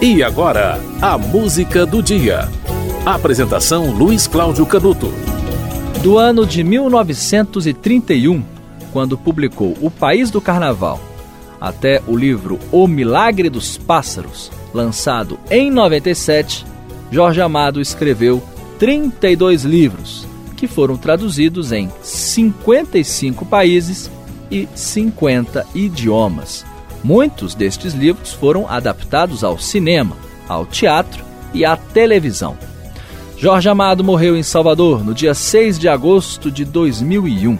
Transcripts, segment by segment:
E agora, a música do dia. Apresentação Luiz Cláudio Canuto. Do ano de 1931, quando publicou O País do Carnaval, até o livro O Milagre dos Pássaros, lançado em 97, Jorge Amado escreveu 32 livros, que foram traduzidos em 55 países e 50 idiomas Muitos destes livros foram adaptados ao cinema, ao teatro e à televisão. Jorge Amado morreu em Salvador no dia 6 de agosto de 2001.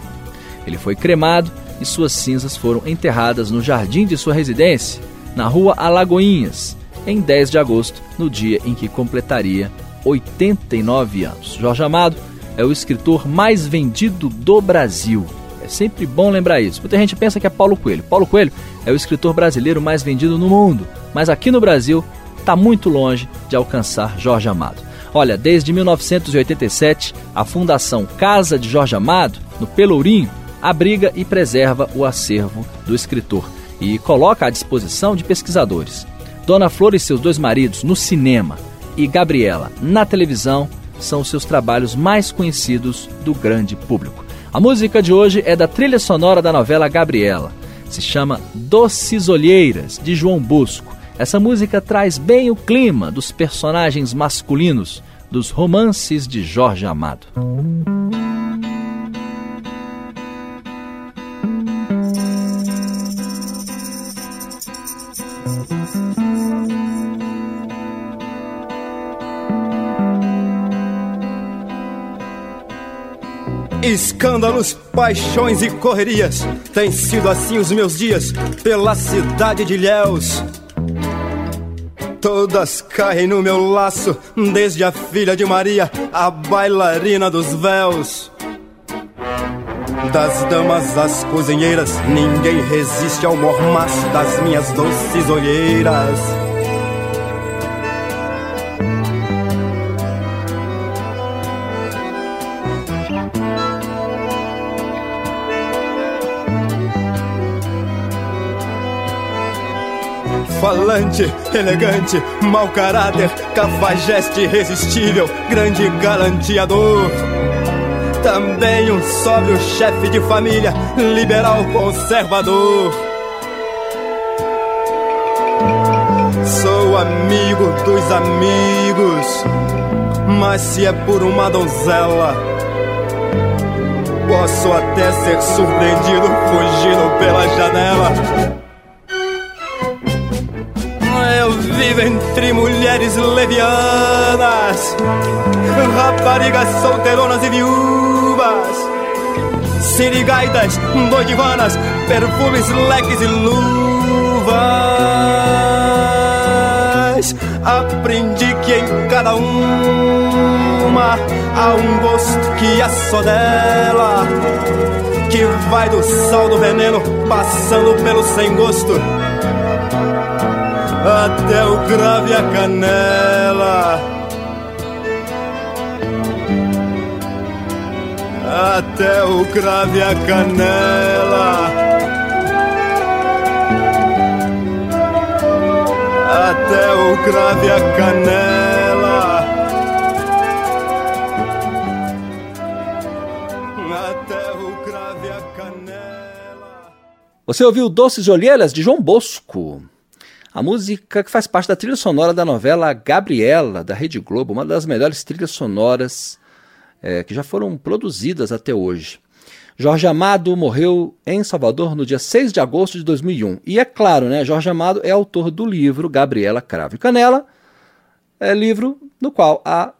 Ele foi cremado e suas cinzas foram enterradas no jardim de sua residência, na rua Alagoinhas, em 10 de agosto, no dia em que completaria 89 anos. Jorge Amado é o escritor mais vendido do Brasil sempre bom lembrar isso. Muita gente pensa que é Paulo Coelho. Paulo Coelho é o escritor brasileiro mais vendido no mundo, mas aqui no Brasil está muito longe de alcançar Jorge Amado. Olha, desde 1987, a Fundação Casa de Jorge Amado, no Pelourinho, abriga e preserva o acervo do escritor e coloca à disposição de pesquisadores. Dona Flor e seus dois maridos no cinema e Gabriela na televisão são os seus trabalhos mais conhecidos do grande público. A música de hoje é da trilha sonora da novela Gabriela. Se chama Doces Olheiras, de João Bosco. Essa música traz bem o clima dos personagens masculinos dos romances de Jorge Amado. Escândalos, paixões e correrias, têm sido assim os meus dias pela cidade de Ilhéus. Todas caem no meu laço, desde a filha de Maria, a bailarina dos véus. Das damas às cozinheiras, ninguém resiste ao mormaço das minhas doces olheiras. Falante, elegante, mau caráter, cafajeste irresistível, grande galanteador. Também um sóbrio chefe de família, liberal conservador. Sou amigo dos amigos, mas se é por uma donzela, posso até ser surpreendido fugindo pela janela. Vive entre mulheres levianas, raparigas solteironas e viúvas, sirigaitas, doidivanas, perfumes, leques e luvas. Aprendi que em cada uma há um gosto que é só dela, que vai do sal do veneno passando pelo sem gosto até o grave a canela. Até o grave a canela. Até o grave a canela. Até o grave a canela. Você ouviu Doces Olheiras de João Bosco. A música que faz parte da trilha sonora da novela Gabriela, da Rede Globo, uma das melhores trilhas sonoras é, que já foram produzidas até hoje. Jorge Amado morreu em Salvador no dia 6 de agosto de 2001. E é claro, né, Jorge Amado é autor do livro Gabriela Cravo e Canela, é livro no qual a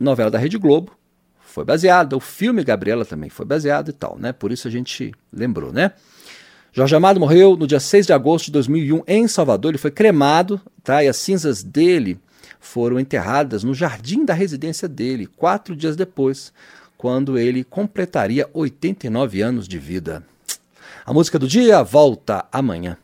novela da Rede Globo foi baseada, o filme Gabriela também foi baseado e tal, né? Por isso a gente lembrou, né? Jorge Amado morreu no dia 6 de agosto de 2001 em Salvador. Ele foi cremado tá? e as cinzas dele foram enterradas no jardim da residência dele, quatro dias depois, quando ele completaria 89 anos de vida. A música do dia volta amanhã.